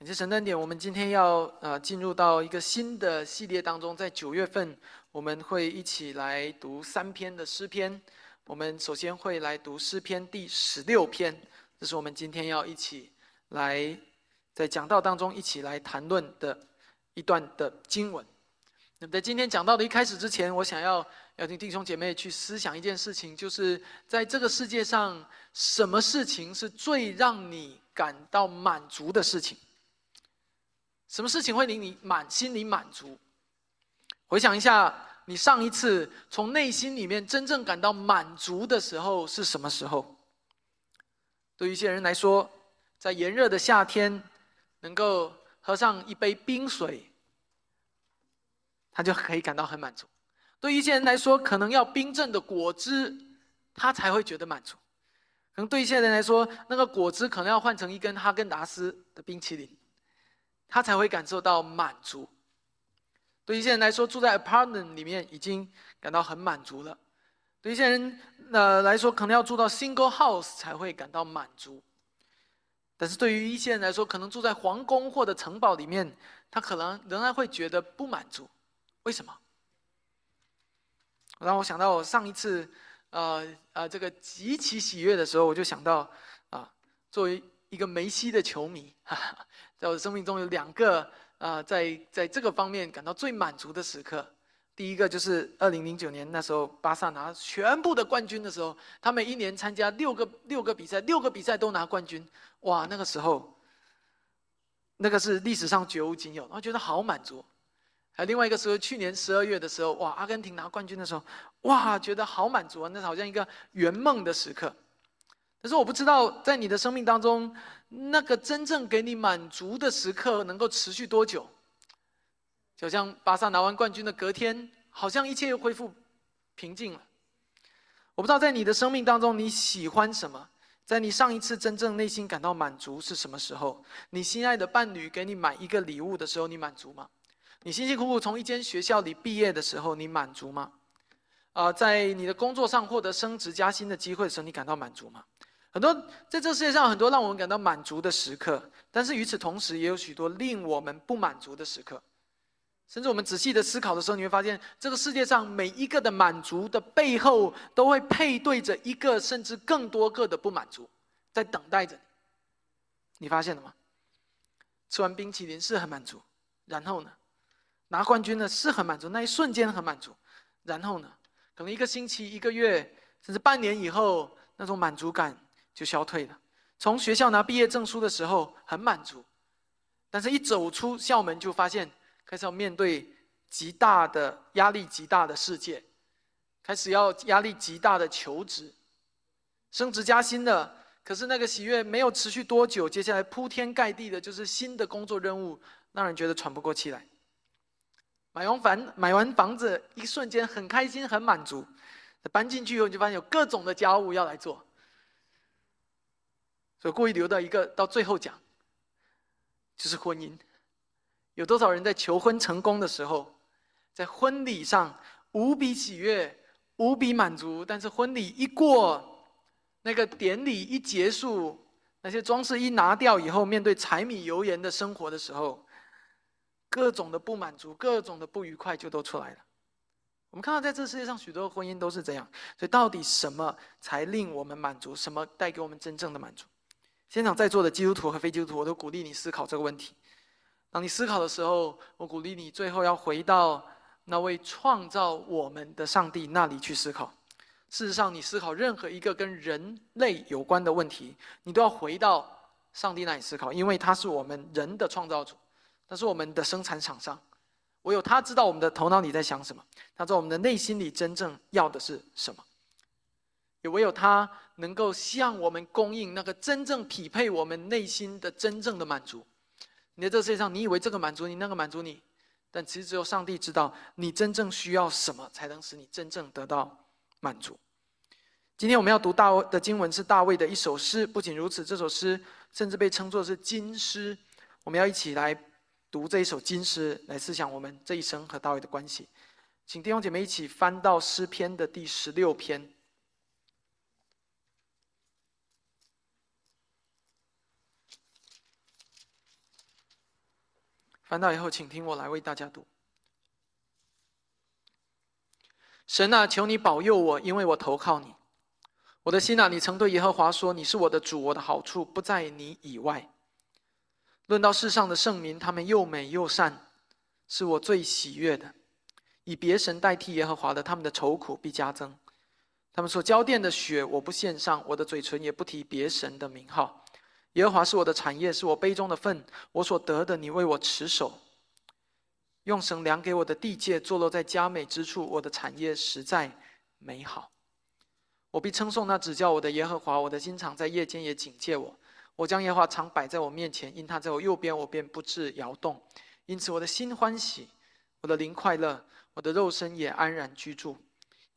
感谢神的恩典，我们今天要呃进入到一个新的系列当中，在九月份我们会一起来读三篇的诗篇。我们首先会来读诗篇第十六篇，这是我们今天要一起来在讲道当中一起来谈论的一段的经文。那么在今天讲到的一开始之前，我想要邀请弟兄姐妹去思想一件事情，就是在这个世界上，什么事情是最让你感到满足的事情？什么事情会令你满心里满足？回想一下，你上一次从内心里面真正感到满足的时候是什么时候？对于一些人来说，在炎热的夏天，能够喝上一杯冰水，他就可以感到很满足；对于一些人来说，可能要冰镇的果汁，他才会觉得满足。可能对一些人来说，那个果汁可能要换成一根哈根达斯的冰淇淋。他才会感受到满足。对一些人来说，住在 apartment 里面已经感到很满足了；对一些人呃来说，可能要住到 single house 才会感到满足。但是对于一些人来说，可能住在皇宫或者城堡里面，他可能仍然会觉得不满足。为什么？让我想到我上一次呃呃这个极其喜悦的时候，我就想到啊，作为一个梅西的球迷。哈 哈在我的生命中有两个啊，在在这个方面感到最满足的时刻。第一个就是二零零九年那时候，巴萨拿全部的冠军的时候，他们一年参加六个六个比赛，六个比赛都拿冠军。哇，那个时候，那个是历史上绝无仅有，我觉得好满足。还有另外一个时候，去年十二月的时候，哇，阿根廷拿冠军的时候，哇，觉得好满足啊，那好像一个圆梦的时刻。但是我不知道，在你的生命当中，那个真正给你满足的时刻能够持续多久？就像巴萨拿完冠军的隔天，好像一切又恢复平静了。我不知道在你的生命当中你喜欢什么？在你上一次真正内心感到满足是什么时候？你心爱的伴侣给你买一个礼物的时候，你满足吗？你辛辛苦苦从一间学校里毕业的时候，你满足吗？啊，在你的工作上获得升职加薪的机会的时候，你感到满足吗？很多在这世界上，很多让我们感到满足的时刻，但是与此同时，也有许多令我们不满足的时刻。甚至我们仔细的思考的时候，你会发现，这个世界上每一个的满足的背后，都会配对着一个甚至更多个的不满足，在等待着你。你发现了吗？吃完冰淇淋是很满足，然后呢，拿冠军呢是很满足，那一瞬间很满足，然后呢，可能一个星期、一个月，甚至半年以后，那种满足感。就消退了。从学校拿毕业证书的时候很满足，但是一走出校门就发现开始要面对极大的压力、极大的世界，开始要压力极大的求职、升职加薪了。可是那个喜悦没有持续多久，接下来铺天盖地的就是新的工作任务，让人觉得喘不过气来。买完房买完房子，一瞬间很开心很满足，搬进去以后你就发现有各种的家务要来做。所以故意留到一个到最后讲，就是婚姻。有多少人在求婚成功的时候，在婚礼上无比喜悦、无比满足，但是婚礼一过，那个典礼一结束，那些装饰一拿掉以后，面对柴米油盐的生活的时候，各种的不满足、各种的不愉快就都出来了。我们看到在这世界上许多婚姻都是这样。所以到底什么才令我们满足？什么带给我们真正的满足？现场在座的基督徒和非基督徒，我都鼓励你思考这个问题。当你思考的时候，我鼓励你最后要回到那位创造我们的上帝那里去思考。事实上，你思考任何一个跟人类有关的问题，你都要回到上帝那里思考，因为他是我们人的创造主，他是我们的生产厂商。唯有他知道我们的头脑里在想什么，他知道我们的内心里真正要的是什么。也唯有他能够向我们供应那个真正匹配我们内心的真正的满足。你在这世界上，你以为这个满足你，那个满足你，但其实只有上帝知道你真正需要什么，才能使你真正得到满足。今天我们要读大卫的经文是大卫的一首诗，不仅如此，这首诗甚至被称作是金诗。我们要一起来读这一首金诗，来思想我们这一生和大卫的关系。请弟兄姐妹一起翻到诗篇的第十六篇。翻到以后，请听我来为大家读。神啊，求你保佑我，因为我投靠你。我的心啊，你曾对耶和华说：“你是我的主，我的好处不在你以外。”论到世上的圣民，他们又美又善，是我最喜悦的。以别神代替耶和华的，他们的愁苦必加增。他们所浇奠的血，我不献上；我的嘴唇也不提别神的名号。耶和华是我的产业，是我杯中的份，我所得的，你为我持守。用绳量给我的地界，坐落在佳美之处。我的产业实在美好，我必称颂那指教我的耶和华。我的心肠在夜间也警戒我。我将耶和华常摆在我面前，因他在我右边，我便不致摇动。因此我的心欢喜，我的灵快乐，我的肉身也安然居住。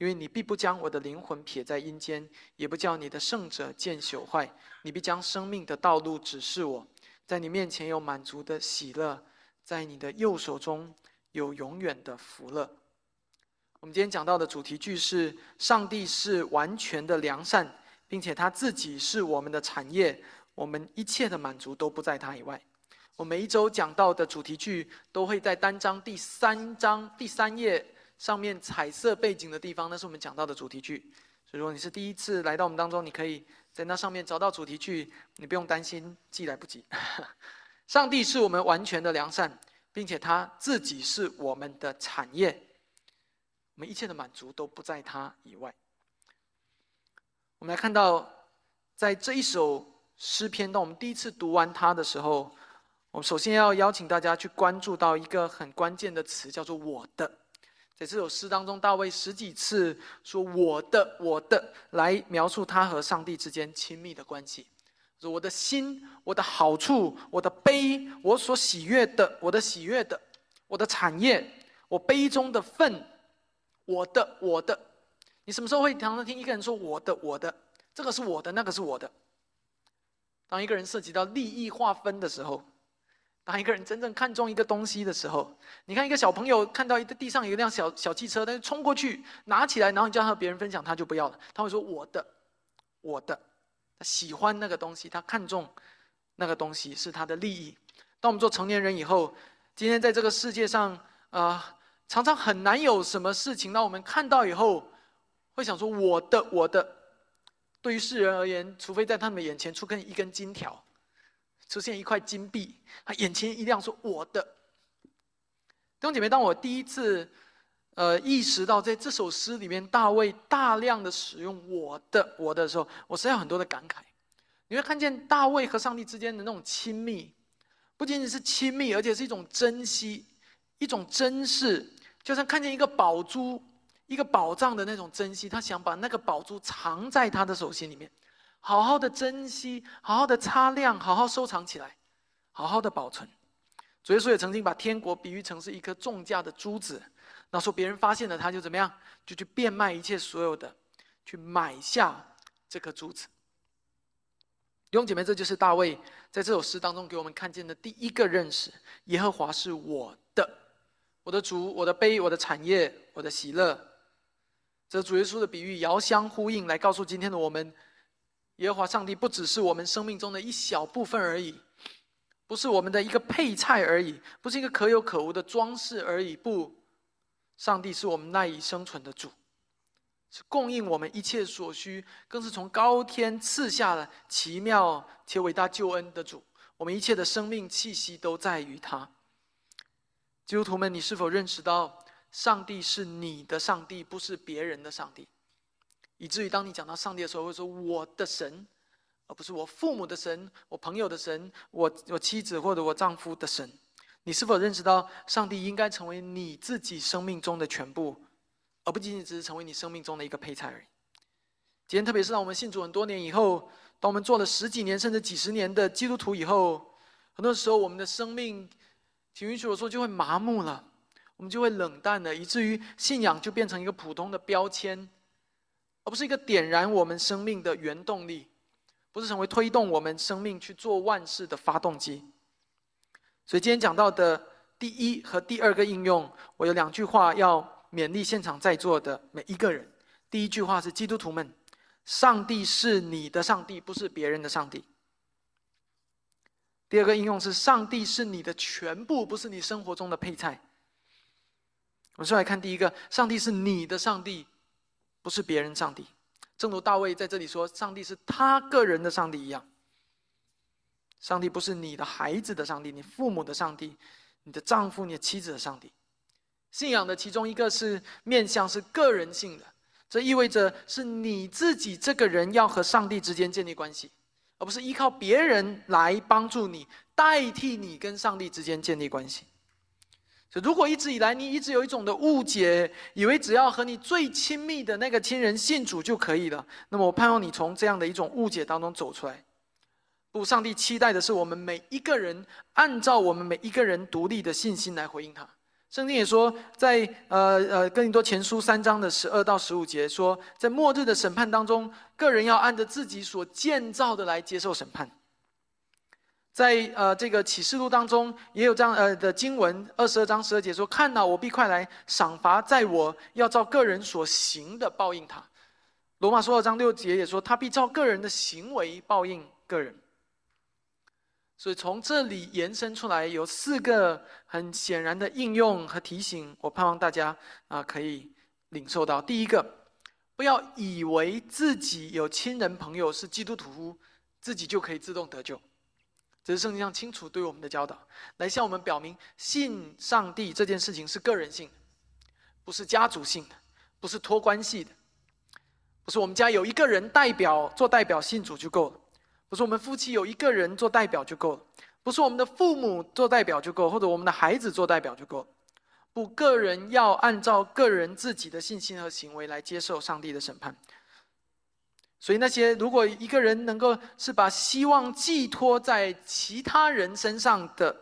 因为你必不将我的灵魂撇在阴间，也不叫你的圣者见朽坏。你必将生命的道路指示我，在你面前有满足的喜乐。在你的右手中有永远的福乐。我们今天讲到的主题句是：上帝是完全的良善，并且他自己是我们的产业，我们一切的满足都不在他以外。我每一周讲到的主题句都会在单章第三章第三页上面彩色背景的地方，那是我们讲到的主题句。所以，如果你是第一次来到我们当中，你可以在那上面找到主题句，你不用担心记来不及。上帝是我们完全的良善，并且他自己是我们的产业，我们一切的满足都不在他以外。我们来看到，在这一首诗篇，当我们第一次读完它的时候，我们首先要邀请大家去关注到一个很关键的词，叫做“我的”。在这首诗当中，大卫十几次说“我的，我的”，来描述他和上帝之间亲密的关系。说我的心，我的好处，我的悲，我所喜悦的，我的喜悦的，我的产业，我杯中的份，我的，我的。你什么时候会常常听一个人说“我的，我的”？这个是我的，那个是我的。当一个人涉及到利益划分的时候，当一个人真正看中一个东西的时候，你看一个小朋友看到一个地上有一辆小小汽车，他就冲过去拿起来，然后你叫他和别人分享，他就不要了，他会说“我的，我的”。他喜欢那个东西，他看中那个东西是他的利益。当我们做成年人以后，今天在这个世界上，啊，常常很难有什么事情让我们看到以后，会想说我的我的。对于世人而言，除非在他们眼前出现一根金条，出现一块金币，他眼前一亮，说我的。弟兄姐妹，当我第一次。呃，意识到在这首诗里面，大卫大量的使用“我的我的”时候，我实在有很多的感慨。你会看见大卫和上帝之间的那种亲密，不仅仅是亲密，而且是一种珍惜、一种珍视，就像看见一个宝珠、一个宝藏的那种珍惜。他想把那个宝珠藏在他的手心里面，好好的珍惜，好好的擦亮，好好收藏起来，好好的保存。主耶稣也曾经把天国比喻成是一颗重价的珠子。那时候别人发现了，他就怎么样？就去变卖一切所有的，去买下这颗珠子。弟兄姐妹，这就是大卫在这首诗当中给我们看见的第一个认识：耶和华是我的，我的主，我的杯，我的产业，我的喜乐。这主耶稣的比喻遥相呼应，来告诉今天的我们：耶和华上帝不只是我们生命中的一小部分而已，不是我们的一个配菜而已，不是一个可有可无的装饰而已，不。上帝是我们赖以生存的主，是供应我们一切所需，更是从高天赐下了奇妙且伟大救恩的主。我们一切的生命气息都在于他。基督徒们，你是否认识到，上帝是你的上帝，不是别人的上帝？以至于当你讲到上帝的时候，会说我的神，而不是我父母的神、我朋友的神、我我妻子或者我丈夫的神。你是否认识到，上帝应该成为你自己生命中的全部，而不仅仅只是成为你生命中的一个配菜而已？今天，特别是当我们信主很多年以后，当我们做了十几年甚至几十年的基督徒以后，很多时候我们的生命，请允许我说，就会麻木了，我们就会冷淡了，以至于信仰就变成一个普通的标签，而不是一个点燃我们生命的原动力，不是成为推动我们生命去做万事的发动机。所以今天讲到的第一和第二个应用，我有两句话要勉励现场在座的每一个人。第一句话是：基督徒们，上帝是你的上帝，不是别人的上帝。第二个应用是：上帝是你的全部，不是你生活中的配菜。我们先来看第一个：上帝是你的上帝，不是别人上帝。正如大卫在这里说：“上帝是他个人的上帝一样。”上帝不是你的孩子的上帝，你父母的上帝，你的丈夫、你的妻子的上帝。信仰的其中一个是面向是个人性的，这意味着是你自己这个人要和上帝之间建立关系，而不是依靠别人来帮助你，代替你跟上帝之间建立关系。如果一直以来你一直有一种的误解，以为只要和你最亲密的那个亲人信主就可以了，那么我盼望你从这样的一种误解当中走出来。不，上帝期待的是我们每一个人按照我们每一个人独立的信心来回应他。圣经也说，在呃呃哥林多前书三章的十二到十五节说，在末日的审判当中，个人要按着自己所建造的来接受审判。在呃这个启示录当中，也有这样呃的经文，二十二章十二节说：“看到我必快来赏罚，在我要照个人所行的报应他。”罗马书二章六节也说：“他必照个人的行为报应个人。”所以从这里延伸出来有四个很显然的应用和提醒，我盼望大家啊可以领受到。第一个，不要以为自己有亲人朋友是基督徒，自己就可以自动得救。这是圣经上清楚对我们的教导，来向我们表明信上帝这件事情是个人性的，不是家族性的，不是托关系的，不是我们家有一个人代表做代表信主就够了，不是我们夫妻有一个人做代表就够了，不是我们的父母做代表就够，或者我们的孩子做代表就够了，不，个人要按照个人自己的信心和行为来接受上帝的审判。所以，那些如果一个人能够是把希望寄托在其他人身上的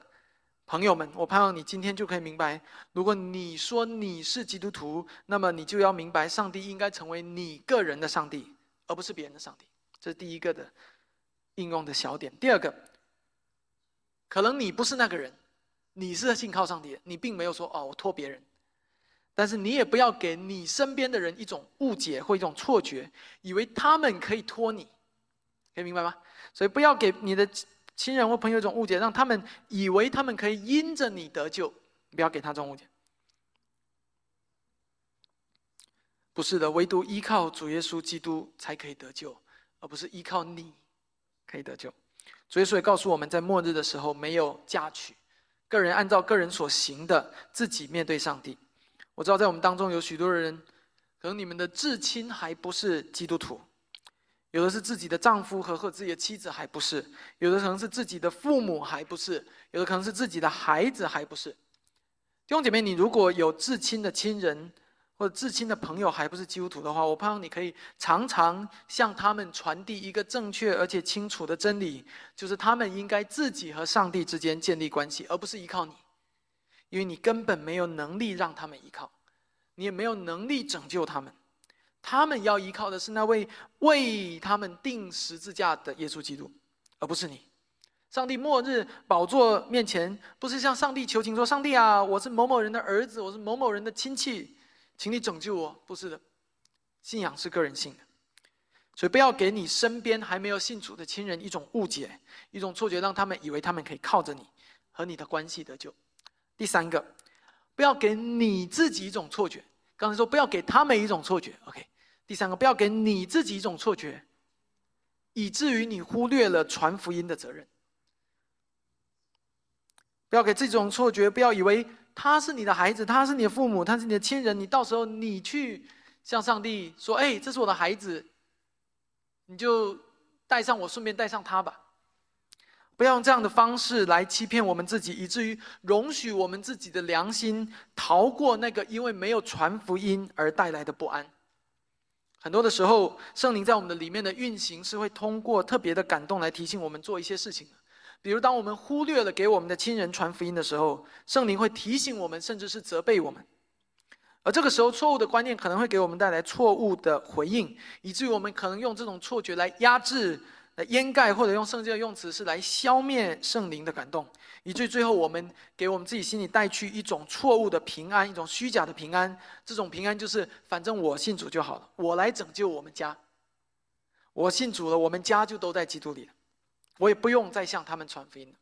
朋友们，我盼望你今天就可以明白：如果你说你是基督徒，那么你就要明白，上帝应该成为你个人的上帝，而不是别人的上帝。这是第一个的应用的小点。第二个，可能你不是那个人，你是信靠上帝，你并没有说哦，我托别人。但是你也不要给你身边的人一种误解或一种错觉，以为他们可以托你，可以明白吗？所以不要给你的亲人或朋友一种误解，让他们以为他们可以因着你得救，不要给他这种误解。不是的，唯独依靠主耶稣基督才可以得救，而不是依靠你可以得救。主耶稣也告诉我们在末日的时候没有嫁娶，个人按照个人所行的自己面对上帝。我知道在我们当中有许多人，可能你们的至亲还不是基督徒，有的是自己的丈夫和或自己的妻子还不是，有的可能是自己的父母还不是，有的可能是自己的孩子还不是。弟兄姐妹，你如果有至亲的亲人或者至亲的朋友还不是基督徒的话，我盼望你可以常常向他们传递一个正确而且清楚的真理，就是他们应该自己和上帝之间建立关系，而不是依靠你。因为你根本没有能力让他们依靠，你也没有能力拯救他们，他们要依靠的是那位为他们钉十字架的耶稣基督，而不是你。上帝末日宝座面前，不是向上帝求情说：“上帝啊，我是某某人的儿子，我是某某人的亲戚，请你拯救我。”不是的，信仰是个人性的，所以不要给你身边还没有信主的亲人一种误解、一种错觉，让他们以为他们可以靠着你和你的关系得救。第三个，不要给你自己一种错觉。刚才说不要给他们一种错觉，OK。第三个，不要给你自己一种错觉，以至于你忽略了传福音的责任。不要给这种错觉，不要以为他是你的孩子，他是你的父母，他是你的亲人，你到时候你去向上帝说：“哎，这是我的孩子，你就带上我，顺便带上他吧。”不要用这样的方式来欺骗我们自己，以至于容许我们自己的良心逃过那个因为没有传福音而带来的不安。很多的时候，圣灵在我们的里面的运行是会通过特别的感动来提醒我们做一些事情的。比如，当我们忽略了给我们的亲人传福音的时候，圣灵会提醒我们，甚至是责备我们。而这个时候，错误的观念可能会给我们带来错误的回应，以至于我们可能用这种错觉来压制。来掩盖，或者用圣经的用词是来消灭圣灵的感动，以至于最后我们给我们自己心里带去一种错误的平安，一种虚假的平安。这种平安就是，反正我信主就好了，我来拯救我们家。我信主了，我们家就都在基督里了，我也不用再向他们传福音了。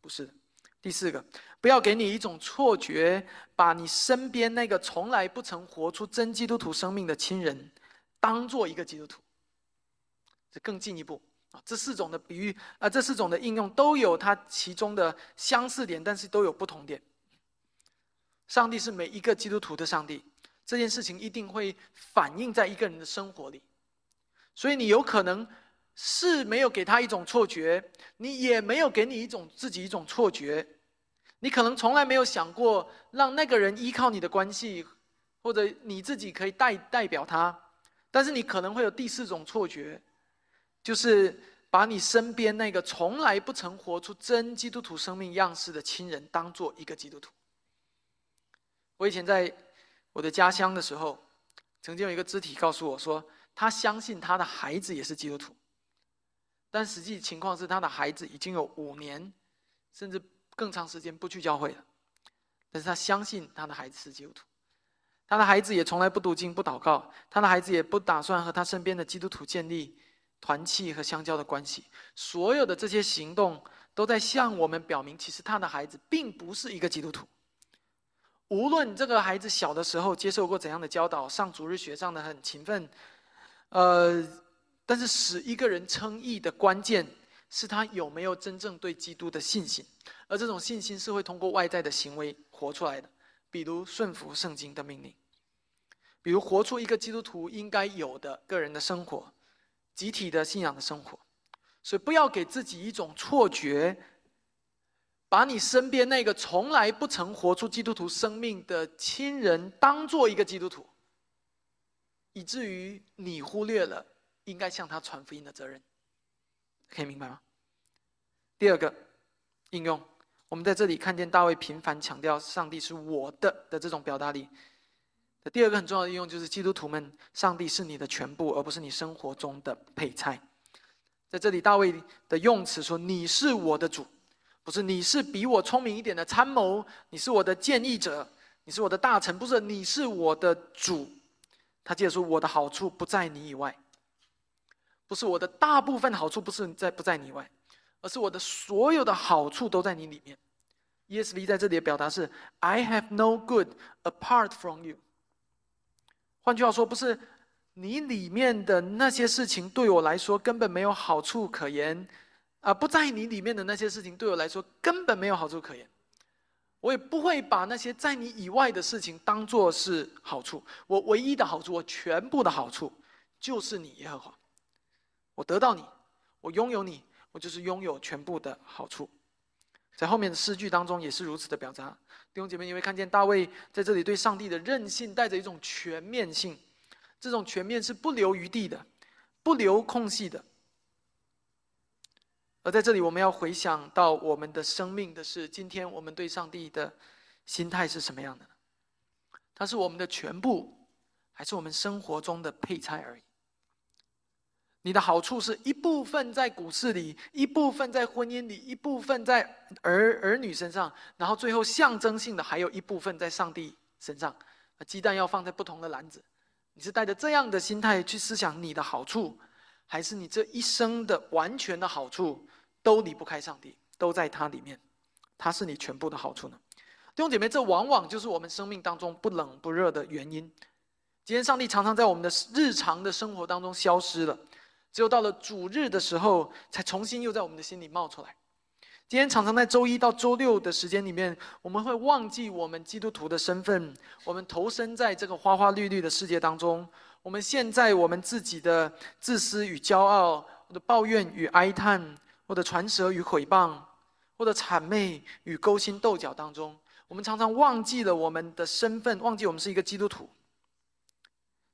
不是的。第四个，不要给你一种错觉，把你身边那个从来不曾活出真基督徒生命的亲人，当做一个基督徒。这更进一步啊，这四种的比喻啊，这四种的应用都有它其中的相似点，但是都有不同点。上帝是每一个基督徒的上帝，这件事情一定会反映在一个人的生活里，所以你有可能。是没有给他一种错觉，你也没有给你一种自己一种错觉，你可能从来没有想过让那个人依靠你的关系，或者你自己可以代代表他，但是你可能会有第四种错觉，就是把你身边那个从来不曾活出真基督徒生命样式的亲人当做一个基督徒。我以前在我的家乡的时候，曾经有一个肢体告诉我说，他相信他的孩子也是基督徒。但实际情况是，他的孩子已经有五年，甚至更长时间不去教会了。但是他相信他的孩子是基督徒，他的孩子也从来不读经、不祷告，他的孩子也不打算和他身边的基督徒建立团契和相交的关系。所有的这些行动都在向我们表明，其实他的孩子并不是一个基督徒。无论这个孩子小的时候接受过怎样的教导，上主日学上的很勤奋，呃。但是使一个人称义的关键是他有没有真正对基督的信心，而这种信心是会通过外在的行为活出来的，比如顺服圣经的命令，比如活出一个基督徒应该有的个人的生活，集体的信仰的生活。所以不要给自己一种错觉，把你身边那个从来不曾活出基督徒生命的亲人当做一个基督徒，以至于你忽略了。应该向他传福音的责任，可以明白吗？第二个应用，我们在这里看见大卫频繁强调“上帝是我的”的这种表达里，的第二个很重要的应用就是基督徒们，上帝是你的全部，而不是你生活中的配菜。在这里，大卫的用词说：“你是我的主，不是你是比我聪明一点的参谋，你是我的建议者，你是我的大臣，不是你是我的主。”他接着说：“我的好处不在你以外。”不是我的大部分好处不是在不在你以外，而是我的所有的好处都在你里面。ESV 在这里的表达是 "I have no good apart from you"。换句话说，不是你里面的那些事情对我来说根本没有好处可言，啊，不在你里面的那些事情对我来说根本没有好处可言。我也不会把那些在你以外的事情当做是好处。我唯一的好处，我全部的好处，就是你耶和华。我得到你，我拥有你，我就是拥有全部的好处。在后面的诗句当中也是如此的表达。弟兄姐妹，你会看见大卫在这里对上帝的任性带着一种全面性，这种全面是不留余地的，不留空隙的。而在这里，我们要回想到我们的生命的是，今天我们对上帝的心态是什么样的？它是我们的全部，还是我们生活中的配菜而已？你的好处是一部分在股市里，一部分在婚姻里，一部分在儿儿女身上，然后最后象征性的还有一部分在上帝身上。鸡蛋要放在不同的篮子，你是带着这样的心态去思想你的好处，还是你这一生的完全的好处都离不开上帝，都在它里面，它是你全部的好处呢？弟兄姐妹，这往往就是我们生命当中不冷不热的原因。今天上帝常常在我们的日常的生活当中消失了。只有到了主日的时候，才重新又在我们的心里冒出来。今天常常在周一到周六的时间里面，我们会忘记我们基督徒的身份，我们投身在这个花花绿绿的世界当中。我们现在我们自己的自私与骄傲，或者抱怨与哀叹，或者传舌与毁谤，或者谄媚与勾心斗角当中。我们常常忘记了我们的身份，忘记我们是一个基督徒。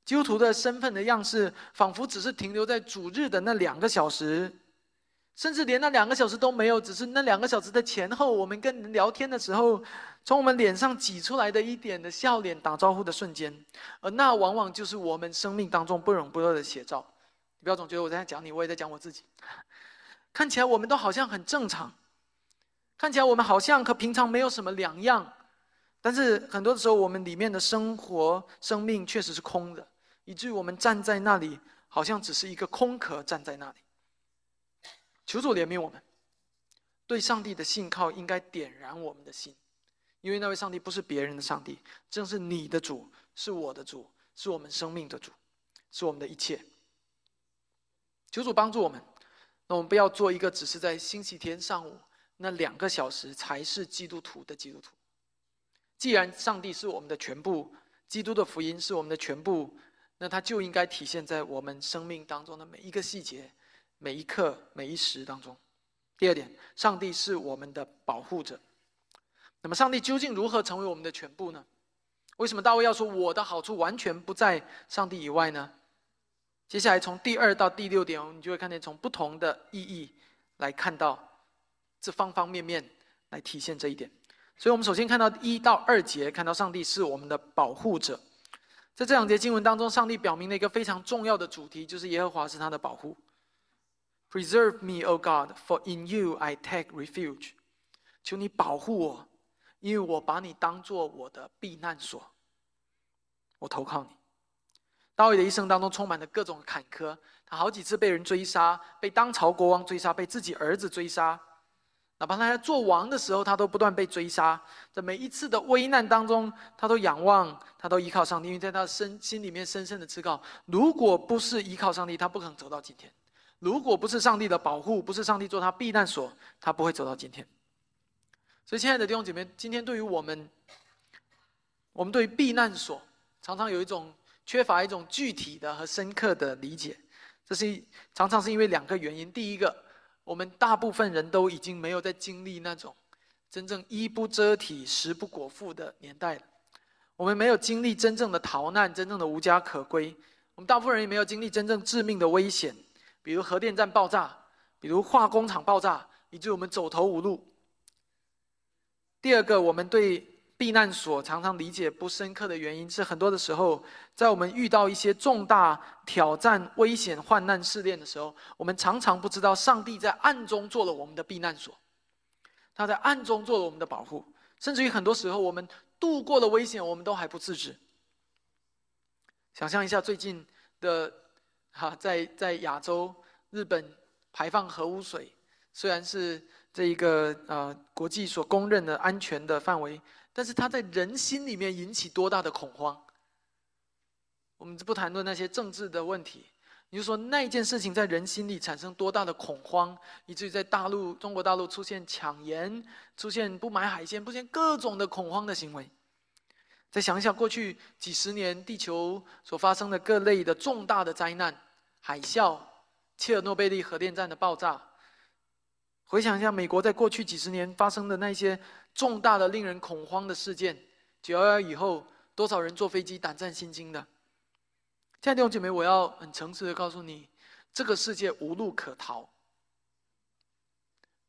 基督徒的身份的样式，仿佛只是停留在主日的那两个小时，甚至连那两个小时都没有。只是那两个小时的前后，我们跟人聊天的时候，从我们脸上挤出来的一点的笑脸、打招呼的瞬间，而那往往就是我们生命当中不冷不热的写照。你不要总觉得我在讲你，我也在讲我自己。看起来我们都好像很正常，看起来我们好像和平常没有什么两样，但是很多的时候，我们里面的生活、生命确实是空的。以至于我们站在那里，好像只是一个空壳站在那里。求主怜悯我们，对上帝的信靠应该点燃我们的心，因为那位上帝不是别人的上帝，正是你的主，是我的主，是我们生命的主，是我们的一切。求主帮助我们，那我们不要做一个只是在星期天上午那两个小时才是基督徒的基督徒。既然上帝是我们的全部，基督的福音是我们的全部，那它就应该体现在我们生命当中的每一个细节、每一刻、每一时当中。第二点，上帝是我们的保护者。那么，上帝究竟如何成为我们的全部呢？为什么大卫要说我的好处完全不在上帝以外呢？接下来从第二到第六点，你就会看见从不同的意义来看到这方方面面来体现这一点。所以，我们首先看到一到二节，看到上帝是我们的保护者。在这两节经文当中，上帝表明了一个非常重要的主题，就是耶和华是他的保护。Preserve me, O God, for in you I take refuge。求你保护我，因为我把你当做我的避难所。我投靠你。大卫的一生当中充满了各种坎坷，他好几次被人追杀，被当朝国王追杀，被自己儿子追杀。哪怕他在做王的时候，他都不断被追杀。在每一次的危难当中，他都仰望，他都依靠上帝，因为在他深心里面深深的知道，如果不是依靠上帝，他不可能走到今天。如果不是上帝的保护，不是上帝做他避难所，他不会走到今天。所以，亲爱的弟兄姐妹，今天对于我们，我们对于避难所常常有一种缺乏一种具体的和深刻的理解。这是常常是因为两个原因。第一个，我们大部分人都已经没有在经历那种真正衣不遮体、食不果腹的年代了。我们没有经历真正的逃难、真正的无家可归。我们大部分人也没有经历真正致命的危险。比如核电站爆炸，比如化工厂爆炸，以致我们走投无路。第二个，我们对避难所常常理解不深刻的原因是，很多的时候，在我们遇到一些重大挑战、危险、患难、试炼的时候，我们常常不知道上帝在暗中做了我们的避难所，他在暗中做了我们的保护，甚至于很多时候，我们度过了危险，我们都还不自知。想象一下最近的。哈，在在亚洲，日本排放核污水，虽然是这一个呃国际所公认的安全的范围，但是它在人心里面引起多大的恐慌？我们不谈论那些政治的问题，你就说那一件事情在人心里产生多大的恐慌，以至于在大陆中国大陆出现抢盐，出现不买海鲜，出现各种的恐慌的行为。再想想过去几十年地球所发生的各类的重大的灾难。海啸、切尔诺贝利核电站的爆炸，回想一下美国在过去几十年发生的那些重大的、令人恐慌的事件。九幺幺以后，多少人坐飞机胆战心惊的？亲爱的弟兄姐妹，我要很诚实的告诉你，这个世界无路可逃。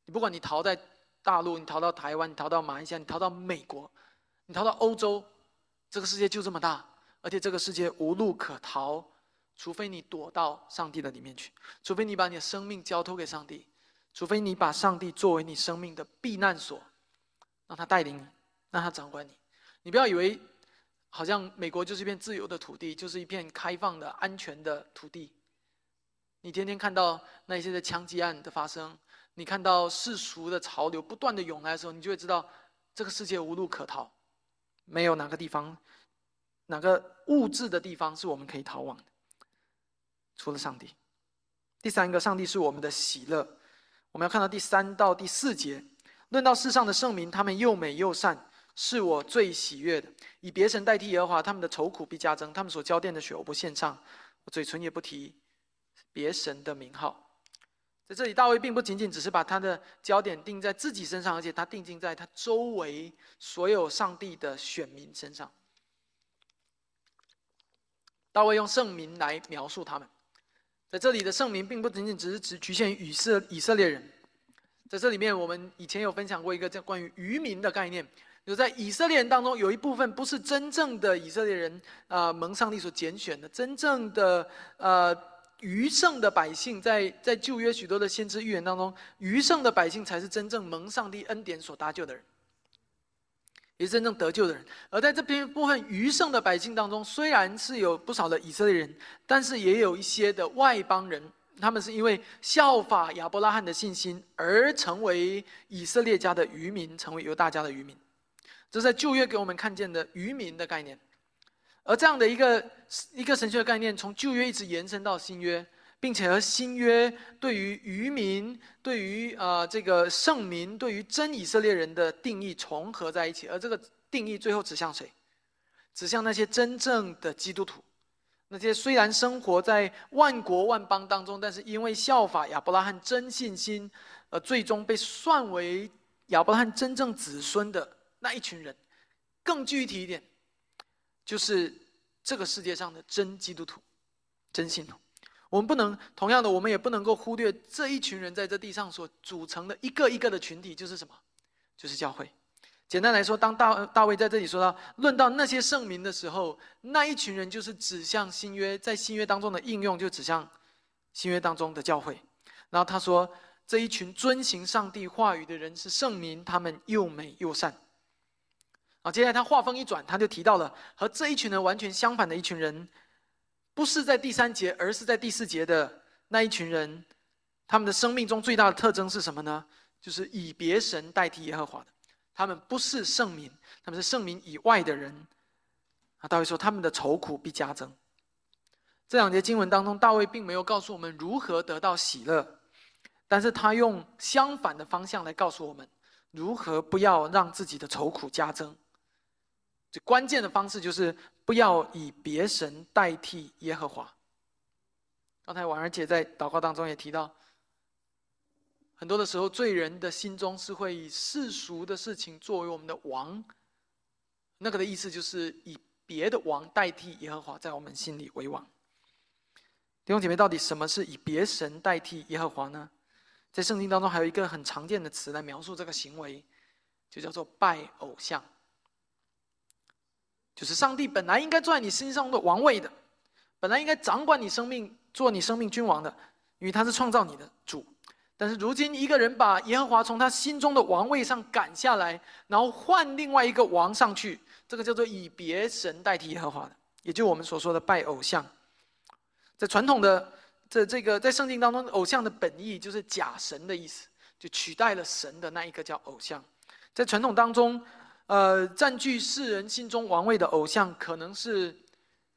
你不管你逃在大陆，你逃到台湾，你逃到马来西亚，你逃到美国，你逃到欧洲，这个世界就这么大，而且这个世界无路可逃。除非你躲到上帝的里面去，除非你把你的生命交托给上帝，除非你把上帝作为你生命的避难所，让他带领你，让他掌管你。你不要以为，好像美国就是一片自由的土地，就是一片开放的安全的土地。你天天看到那些的枪击案的发生，你看到世俗的潮流不断的涌来的时候，你就会知道，这个世界无路可逃，没有哪个地方，哪个物质的地方是我们可以逃往的。除了上帝，第三个，上帝是我们的喜乐。我们要看到第三到第四节，论到世上的圣民，他们又美又善，是我最喜悦的。以别神代替耶和华，他们的愁苦必加增。他们所浇奠的血，我不献上，我嘴唇也不提别神的名号。在这里，大卫并不仅仅只是把他的焦点定在自己身上，而且他定睛在他周围所有上帝的选民身上。大卫用圣名来描述他们。在这里的圣名，并不仅仅只是只局限于以色以色列人。在这里面，我们以前有分享过一个叫关于渔民的概念，就在以色列人当中，有一部分不是真正的以色列人啊，蒙上帝所拣选的，真正的呃余剩的百姓，在在旧约许多的先知预言当中，余剩的百姓才是真正蒙上帝恩典所搭救的人。也是真正得救的人，而在这边部分余剩的百姓当中，虽然是有不少的以色列人，但是也有一些的外邦人他们是因为效法亚伯拉罕的信心而成为以色列家的渔民，成为犹大家的渔民。这是在旧约给我们看见的渔民的概念。而这样的一个一个神学的概念，从旧约一直延伸到新约，并且和新约对于渔民、对于呃这个圣民、对于真以色列人的定义重合在一起。而这个定义最后指向谁？指向那些真正的基督徒。那些虽然生活在万国万邦当中，但是因为效法亚伯拉罕真信心，而最终被算为亚伯拉罕真正子孙的那一群人，更具体一点，就是这个世界上的真基督徒、真信徒。我们不能同样的，我们也不能够忽略这一群人在这地上所组成的一个一个的群体，就是什么？就是教会。简单来说，当大大卫在这里说到论到那些圣民的时候，那一群人就是指向新约，在新约当中的应用就指向新约当中的教会。然后他说，这一群遵行上帝话语的人是圣民，他们又美又善。啊，接下来他话锋一转，他就提到了和这一群人完全相反的一群人，不是在第三节，而是在第四节的那一群人，他们的生命中最大的特征是什么呢？就是以别神代替耶和华的。他们不是圣民，他们是圣民以外的人。啊，大卫说他们的愁苦必加增。这两节经文当中，大卫并没有告诉我们如何得到喜乐，但是他用相反的方向来告诉我们如何不要让自己的愁苦加增。最关键的方式就是不要以别神代替耶和华。刚才婉儿姐在祷告当中也提到。很多的时候，罪人的心中是会以世俗的事情作为我们的王。那个的意思就是以别的王代替耶和华，在我们心里为王。弟兄姐妹，到底什么是以别神代替耶和华呢？在圣经当中，还有一个很常见的词来描述这个行为，就叫做拜偶像。就是上帝本来应该坐在你身上的王位的，本来应该掌管你生命、做你生命君王的，因为他是创造你的主。但是如今，一个人把耶和华从他心中的王位上赶下来，然后换另外一个王上去，这个叫做以别神代替耶和华的，也就我们所说的拜偶像。在传统的这这个在圣经当中，偶像的本意就是假神的意思，就取代了神的那一个叫偶像。在传统当中，呃，占据世人心中王位的偶像，可能是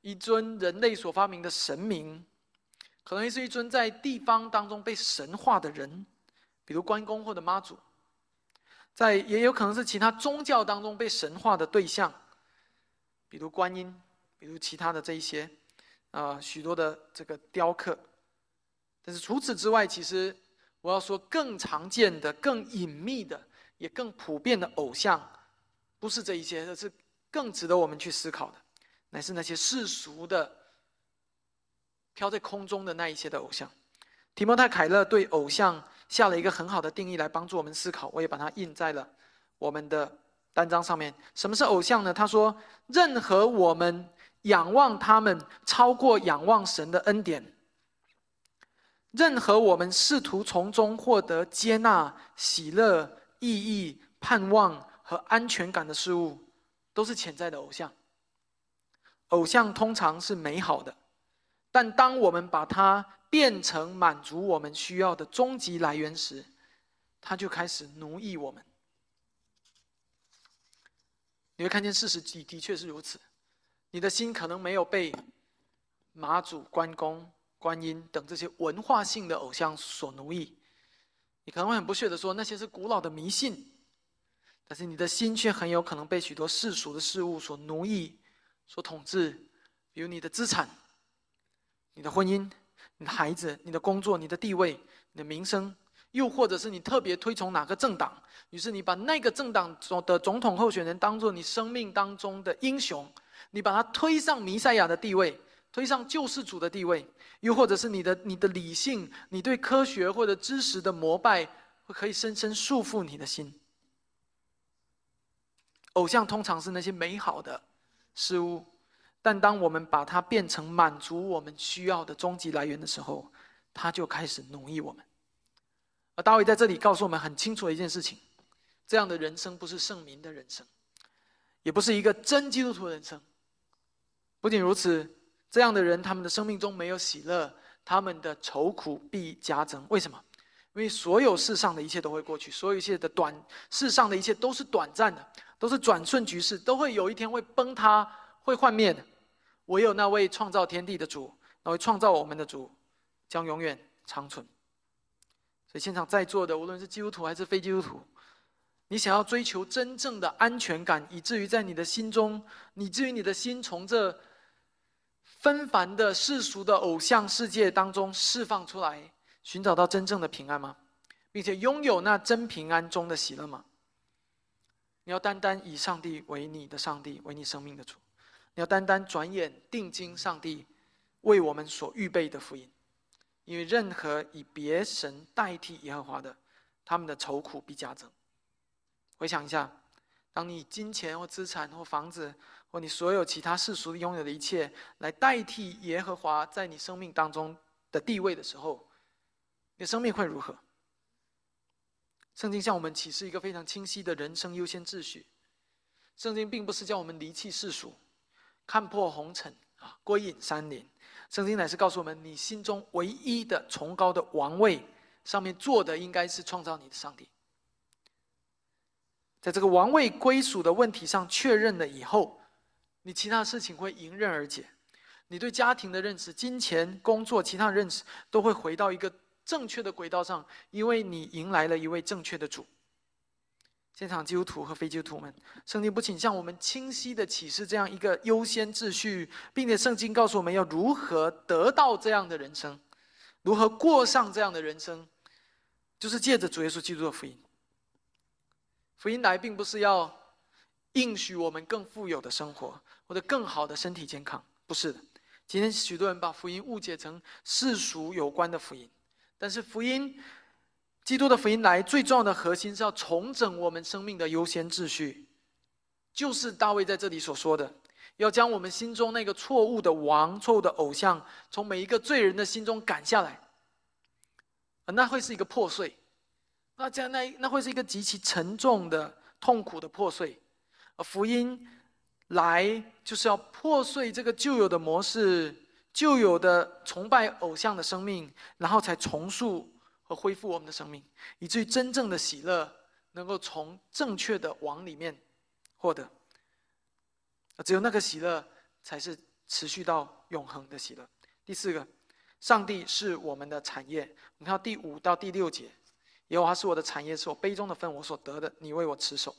一尊人类所发明的神明。可能是一尊在地方当中被神化的人，比如关公或者妈祖；在也有可能是其他宗教当中被神化的对象，比如观音，比如其他的这一些，啊，许多的这个雕刻。但是除此之外，其实我要说更常见的、更隐秘的、也更普遍的偶像，不是这一些，而是更值得我们去思考的，乃是那些世俗的。飘在空中的那一些的偶像，提摩太·凯勒对偶像下了一个很好的定义来帮助我们思考。我也把它印在了我们的单张上面。什么是偶像呢？他说：任何我们仰望他们超过仰望神的恩典，任何我们试图从中获得接纳、喜乐、意义、盼望和安全感的事物，都是潜在的偶像。偶像通常是美好的。但当我们把它变成满足我们需要的终极来源时，它就开始奴役我们。你会看见事实的的确是如此。你的心可能没有被马祖、关公、观音等这些文化性的偶像所奴役，你可能会很不屑的说那些是古老的迷信。但是你的心却很有可能被许多世俗的事物所奴役、所统治，比如你的资产。你的婚姻、你的孩子、你的工作、你的地位、你的名声，又或者是你特别推崇哪个政党，于是你把那个政党总的总统候选人当做你生命当中的英雄，你把他推上弥赛亚的地位，推上救世主的地位，又或者是你的你的理性、你对科学或者知识的膜拜，会可以深深束缚你的心。偶像通常是那些美好的事物。但当我们把它变成满足我们需要的终极来源的时候，它就开始奴役我们。而大卫在这里告诉我们很清楚的一件事情：这样的人生不是圣民的人生，也不是一个真基督徒的人生。不仅如此，这样的人他们的生命中没有喜乐，他们的愁苦必加增。为什么？因为所有世上的一切都会过去，所有一切的短世上的一切都是短暂的，都是转瞬即逝，都会有一天会崩塌、会幻灭的。唯有那位创造天地的主，那位创造我们的主，将永远长存。所以，现场在座的，无论是基督徒还是非基督徒，你想要追求真正的安全感，以至于在你的心中，以至于你的心从这纷繁的世俗的偶像世界当中释放出来。寻找到真正的平安吗？并且拥有那真平安中的喜乐吗？你要单单以上帝为你的上帝，为你生命的主。你要单单转眼定睛上帝为我们所预备的福音，因为任何以别神代替耶和华的，他们的愁苦必加增。回想一下，当你金钱或资产或房子或你所有其他世俗拥有的一切来代替耶和华在你生命当中的地位的时候。你的生命会如何？圣经向我们启示一个非常清晰的人生优先秩序。圣经并不是叫我们离弃世俗，看破红尘啊，归隐山林。圣经乃是告诉我们，你心中唯一的崇高的王位上面坐的，应该是创造你的上帝。在这个王位归属的问题上确认了以后，你其他事情会迎刃而解。你对家庭的认识、金钱、工作、其他认识，都会回到一个。正确的轨道上，因为你迎来了一位正确的主。现场基督徒和非基督徒们，圣经不仅向我们清晰的启示这样一个优先秩序，并且圣经告诉我们要如何得到这样的人生，如何过上这样的人生，就是借着主耶稣基督的福音。福音来并不是要应许我们更富有的生活或者更好的身体健康，不是的。今天许多人把福音误解成世俗有关的福音。但是福音，基督的福音来最重要的核心是要重整我们生命的优先秩序，就是大卫在这里所说的，要将我们心中那个错误的王、错误的偶像，从每一个罪人的心中赶下来。那会是一个破碎，那将那那会是一个极其沉重的、痛苦的破碎。而福音来就是要破碎这个旧有的模式。旧有的崇拜偶像的生命，然后才重塑和恢复我们的生命，以至于真正的喜乐能够从正确的网里面获得。只有那个喜乐才是持续到永恒的喜乐。第四个，上帝是我们的产业。我们看到第五到第六节，耶和华是我的产业，是我杯中的分，我所得的，你为我持守。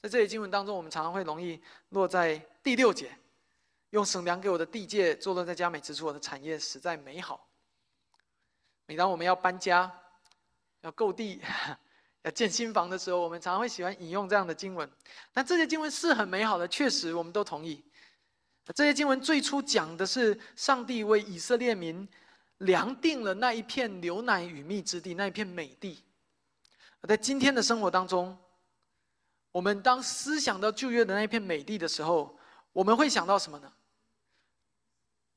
在这里经文当中，我们常常会容易落在第六节。用神粮给我的地界坐落在佳美之处，我的产业实在美好。每当我们要搬家、要购地、要建新房的时候，我们常常会喜欢引用这样的经文。但这些经文是很美好的，确实我们都同意。这些经文最初讲的是上帝为以色列民量定了那一片牛奶与蜜之地，那一片美地。在今天的生活当中，我们当思想到旧约的那一片美地的时候，我们会想到什么呢？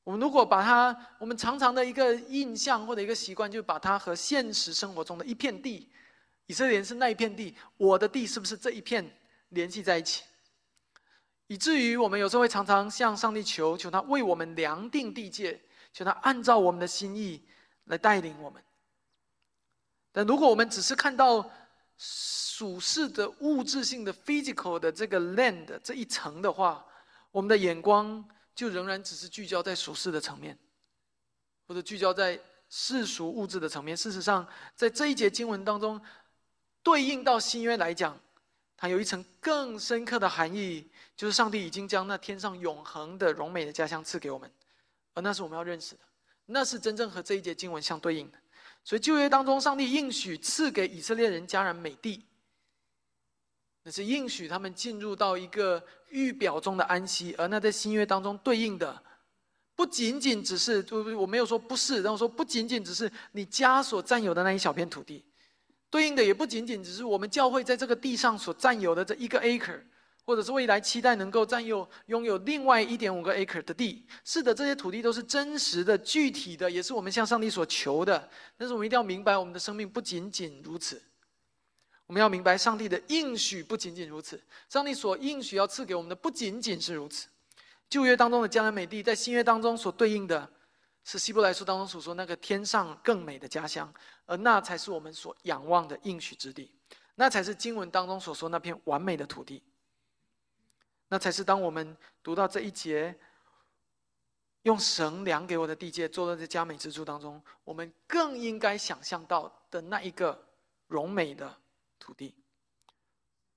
我们如果把它，我们常常的一个印象或者一个习惯，就把它和现实生活中的一片地，以色列是那一片地，我的地是不是这一片联系在一起？以至于我们有时候会常常向上帝求，求他为我们量定地界，求他按照我们的心意来带领我们。但如果我们只是看到属世的物质性的 physical 的这个 land 这一层的话，我们的眼光就仍然只是聚焦在俗世的层面，或者聚焦在世俗物质的层面。事实上，在这一节经文当中，对应到新约来讲，它有一层更深刻的含义，就是上帝已经将那天上永恒的荣美的家乡赐给我们，而那是我们要认识的，那是真正和这一节经文相对应的。所以旧约当中，上帝应许赐给以色列人迦南美地。那是应许他们进入到一个预表中的安息，而那在新约当中对应的，不仅仅只是，我没有说不是，然后说不仅仅只是你家所占有的那一小片土地，对应的也不仅仅只是我们教会在这个地上所占有的这一个 acre，或者是未来期待能够占有拥有另外一点五个 acre 的地。是的，这些土地都是真实的、具体的，也是我们向上帝所求的。但是我们一定要明白，我们的生命不仅仅如此。我们要明白，上帝的应许不仅仅如此。上帝所应许要赐给我们的，不仅仅是如此。旧约当中的迦南美地，在新约当中所对应的，是希伯来书当中所说那个天上更美的家乡，而那才是我们所仰望的应许之地，那才是经文当中所说那片完美的土地。那才是当我们读到这一节，用神量给我的地界，坐在这佳美之处当中，我们更应该想象到的那一个荣美的土地。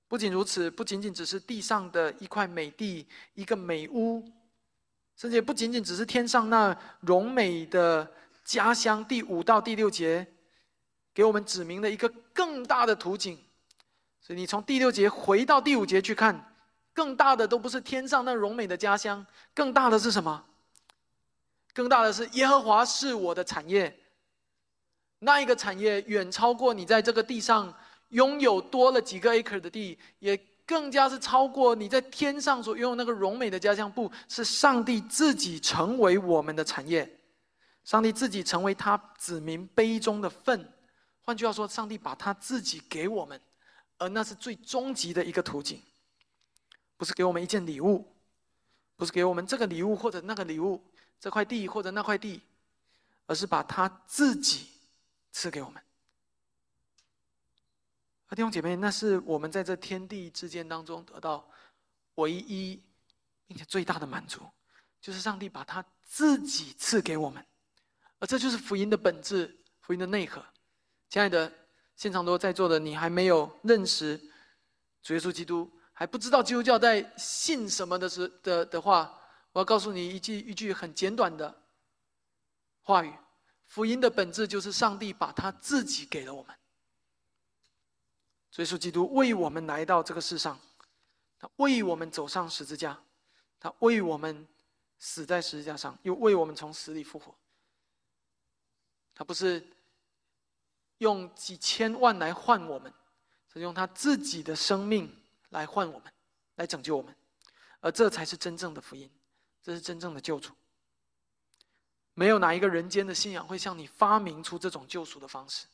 不仅如此，不仅仅只是地上的一块美地，一个美屋。甚至也不仅仅只是天上那荣美的家乡，第五到第六节给我们指明了一个更大的图景。所以你从第六节回到第五节去看，更大的都不是天上那荣美的家乡，更大的是什么？更大的是耶和华是我的产业。那一个产业远超过你在这个地上拥有多了几个 acre 的地，也。更加是超过你在天上所拥有那个荣美的家乡，不是上帝自己成为我们的产业，上帝自己成为他子民杯中的份。换句话说，上帝把他自己给我们，而那是最终极的一个途径，不是给我们一件礼物，不是给我们这个礼物或者那个礼物，这块地或者那块地，而是把他自己赐给我们。弟兄姐妹，那是我们在这天地之间当中得到唯一并且最大的满足，就是上帝把他自己赐给我们，而这就是福音的本质，福音的内核。亲爱的现场都在座的，你还没有认识主耶稣基督，还不知道基督教在信什么的时的的话，我要告诉你一句一句很简短的话语：福音的本质就是上帝把他自己给了我们。耶稣基督为我们来到这个世上，他为我们走上十字架，他为我们死在十字架上，又为我们从死里复活。他不是用几千万来换我们，是用他自己的生命来换我们，来拯救我们。而这才是真正的福音，这是真正的救主。没有哪一个人间的信仰会向你发明出这种救赎的方式。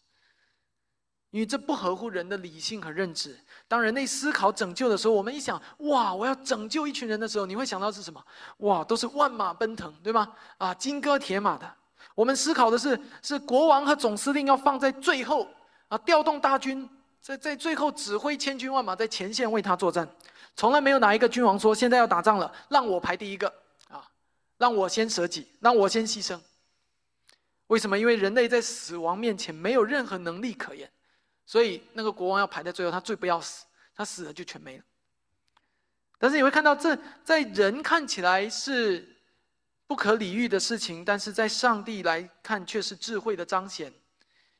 因为这不合乎人的理性和认知。当人类思考拯救的时候，我们一想，哇，我要拯救一群人的时候，你会想到是什么？哇，都是万马奔腾，对吗？啊，金戈铁马的。我们思考的是，是国王和总司令要放在最后，啊，调动大军，在在最后指挥千军万马在前线为他作战。从来没有哪一个君王说，现在要打仗了，让我排第一个，啊，让我先舍己，让我先牺牲。为什么？因为人类在死亡面前没有任何能力可言。所以那个国王要排在最后，他最不要死，他死了就全没了。但是你会看到，这在人看起来是不可理喻的事情，但是在上帝来看却是智慧的彰显，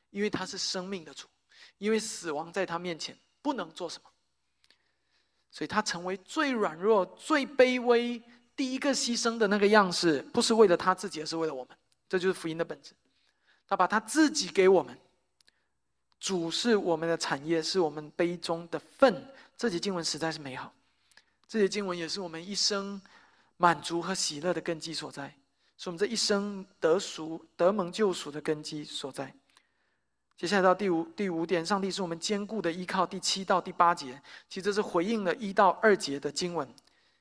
因为他是生命的主，因为死亡在他面前不能做什么，所以他成为最软弱、最卑微、第一个牺牲的那个样式，不是为了他自己，而是为了我们。这就是福音的本质，他把他自己给我们。主是我们的产业，是我们杯中的份。这节经文实在是美好，这节经文也是我们一生满足和喜乐的根基所在，是我们这一生得赎、得蒙救赎的根基所在。接下来到第五第五点，上帝是我们坚固的依靠。第七到第八节，其实这是回应了一到二节的经文。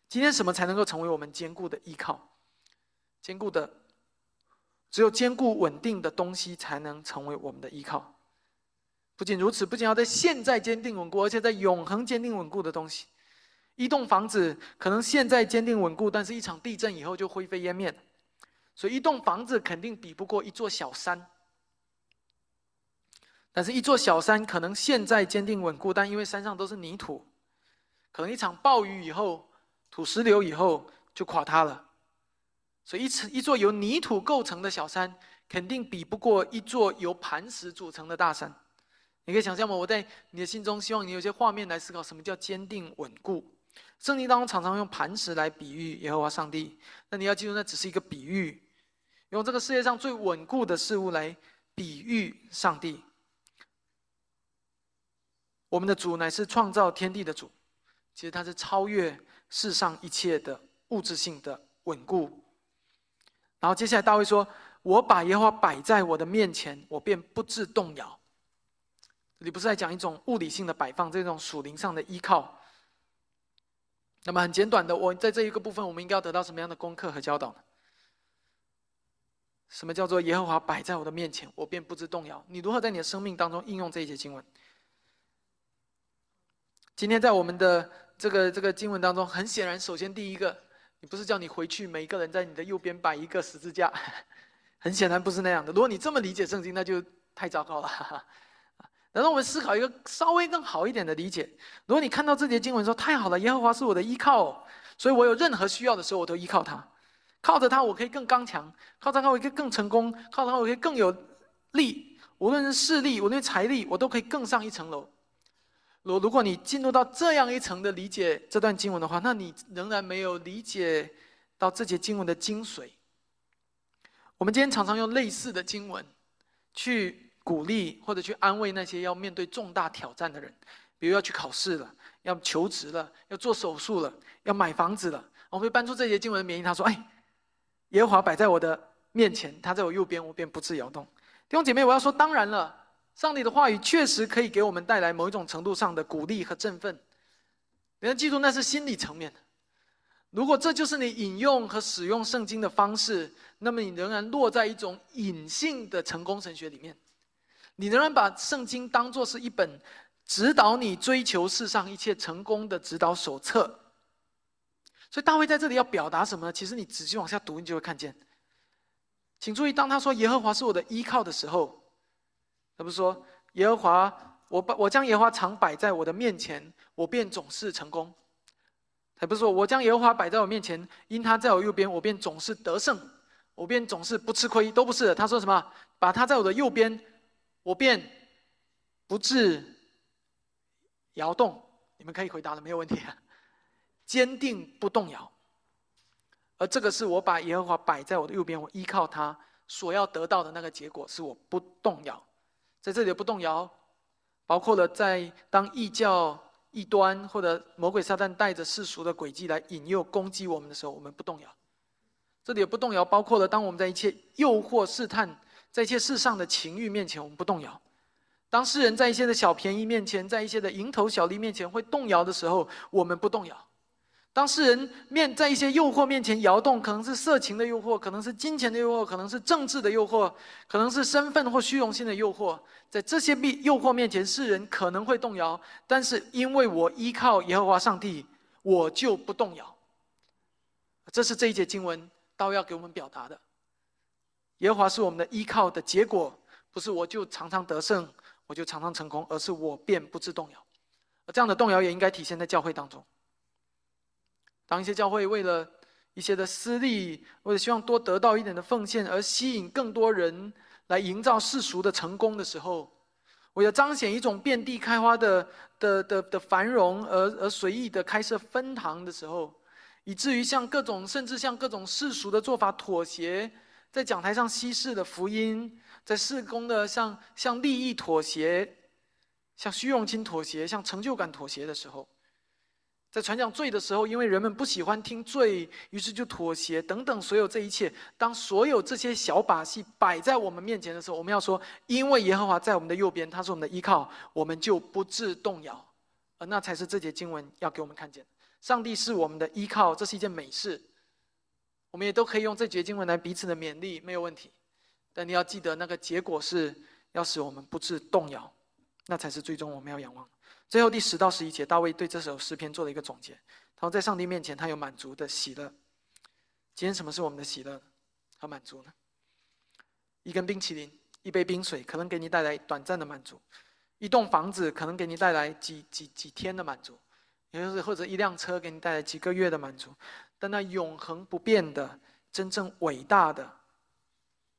今天什么才能够成为我们坚固的依靠？坚固的，只有坚固稳定的东西才能成为我们的依靠。不仅如此，不仅要在现在坚定稳固，而且在永恒坚定稳固的东西。一栋房子可能现在坚定稳固，但是一场地震以后就灰飞烟灭所以，一栋房子肯定比不过一座小山。但是，一座小山可能现在坚定稳固，但因为山上都是泥土，可能一场暴雨以后、土石流以后就垮塌了。所以，一一座由泥土构成的小山，肯定比不过一座由磐石组成的大山。你可以想象吗？我在你的心中，希望你有些画面来思考什么叫坚定稳固。圣经当中常常用磐石来比喻耶和华上帝，那你要记住，那只是一个比喻，用这个世界上最稳固的事物来比喻上帝。我们的主乃是创造天地的主，其实他是超越世上一切的物质性的稳固。然后接下来大卫说：“我把耶和华摆在我的面前，我便不致动摇。”你不是在讲一种物理性的摆放，这种属灵上的依靠。那么很简短的，我在这一个部分，我们应该要得到什么样的功课和教导呢？什么叫做耶和华摆在我的面前，我便不知动摇？你如何在你的生命当中应用这一节经文？今天在我们的这个这个经文当中，很显然，首先第一个，你不是叫你回去，每一个人在你的右边摆一个十字架，很显然不是那样的。如果你这么理解圣经，那就太糟糕了。那让我们思考一个稍微更好一点的理解。如果你看到这节经文说：“太好了，耶和华是我的依靠，所以我有任何需要的时候，我都依靠他。靠着他，我可以更刚强；靠着他，我可以更成功；靠着他，我可以更有力。无论是势力，无论财力，我都可以更上一层楼。”如如果你进入到这样一层的理解这段经文的话，那你仍然没有理解到这节经文的精髓。我们今天常常用类似的经文去。鼓励或者去安慰那些要面对重大挑战的人，比如要去考试了，要求职了，要做手术了，要买房子了。我会搬出这些经文的名义，他说：“哎，耶和华摆在我的面前，他在我右边，我便不致摇动。”弟兄姐妹，我要说，当然了，上帝的话语确实可以给我们带来某一种程度上的鼓励和振奋。你要记住，那是心理层面的。如果这就是你引用和使用圣经的方式，那么你仍然落在一种隐性的成功神学里面。你仍然把圣经当作是一本指导你追求世上一切成功的指导手册，所以大卫在这里要表达什么呢？其实你仔细往下读，你就会看见。请注意，当他说耶和华是我的依靠的时候，他不是说耶和华，我把我将耶和华常摆在我的面前，我便总是成功。他不是说我将耶和华摆在我面前，因他在我右边，我便总是得胜，我便总是不吃亏，都不是。他说什么？把他在我的右边。我便不致摇动，你们可以回答了，没有问题。坚定不动摇，而这个是我把耶和华摆在我的右边，我依靠他所要得到的那个结果，是我不动摇。在这里不动摇，包括了在当异教、异端或者魔鬼撒旦带着世俗的轨迹来引诱攻击我们的时候，我们不动摇。这里的不动摇，包括了当我们在一切诱惑试探。在一些世上的情欲面前，我们不动摇；当世人在一些的小便宜面前，在一些的蝇头小利面前会动摇的时候，我们不动摇；当世人面在一些诱惑面前摇动，可能是色情的诱惑，可能是金钱的诱惑，可能是政治的诱惑，可能是身份或虚荣心的诱惑，在这些诱诱惑面前，世人可能会动摇，但是因为我依靠耶和华上帝，我就不动摇。这是这一节经文都要给我们表达的。耶和华是我们的依靠的结果，不是我就常常得胜，我就常常成功，而是我便不致动摇。而这样的动摇也应该体现在教会当中。当一些教会为了一些的私利，为了希望多得到一点的奉献，而吸引更多人来营造世俗的成功的时候，为了彰显一种遍地开花的的的的繁荣，而而随意的开设分堂的时候，以至于向各种甚至向各种世俗的做法妥协。在讲台上稀释的福音，在事工的向向利益妥协，向虚荣心妥协，向成就感妥协的时候，在传讲罪的时候，因为人们不喜欢听罪，于是就妥协等等。所有这一切，当所有这些小把戏摆在我们面前的时候，我们要说：因为耶和华在我们的右边，他是我们的依靠，我们就不致动摇。而那才是这节经文要给我们看见：上帝是我们的依靠，这是一件美事。我们也都可以用这节经文来彼此的勉励，没有问题。但你要记得，那个结果是要使我们不致动摇，那才是最终我们要仰望。最后第十到十一节，大卫对这首诗篇做了一个总结。他说，在上帝面前，他有满足的喜乐。今天什么是我们的喜乐和满足呢？一根冰淇淋，一杯冰水，可能给你带来短暂的满足；一栋房子，可能给你带来几几几天的满足，也就是或者一辆车，给你带来几个月的满足。但那永恒不变的、真正伟大的，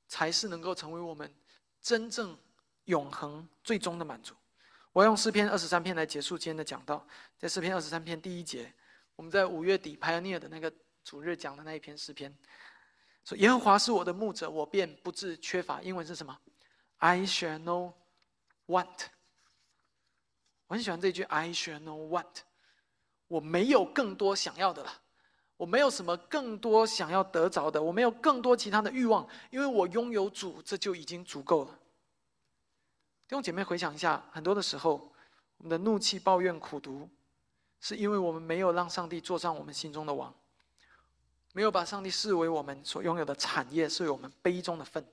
才是能够成为我们真正永恒最终的满足。我要用诗篇二十三篇来结束今天的讲道。在诗篇二十三篇第一节，我们在五月底 Pioneer 的那个主日讲的那一篇诗篇，说：“耶和华是我的牧者，我便不致缺乏。”英文是什么？I shall no want。我很喜欢这句：“I shall no want。”我没有更多想要的了。我没有什么更多想要得着的，我没有更多其他的欲望，因为我拥有主，这就已经足够了。弟兄姐妹，回想一下，很多的时候，我们的怒气、抱怨、苦读，是因为我们没有让上帝坐上我们心中的王。没有把上帝视为我们所拥有的产业，视为我们杯中的份。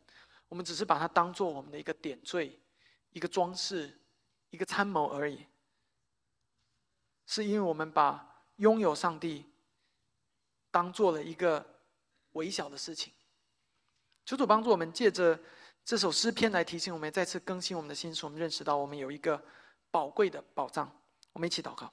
我们只是把它当做我们的一个点缀、一个装饰、一个参谋而已。是因为我们把拥有上帝当做了一个微小的事情。求主帮助我们，借着这首诗篇来提醒我们，再次更新我们的心，使我们认识到我们有一个宝贵的宝藏。我们一起祷告。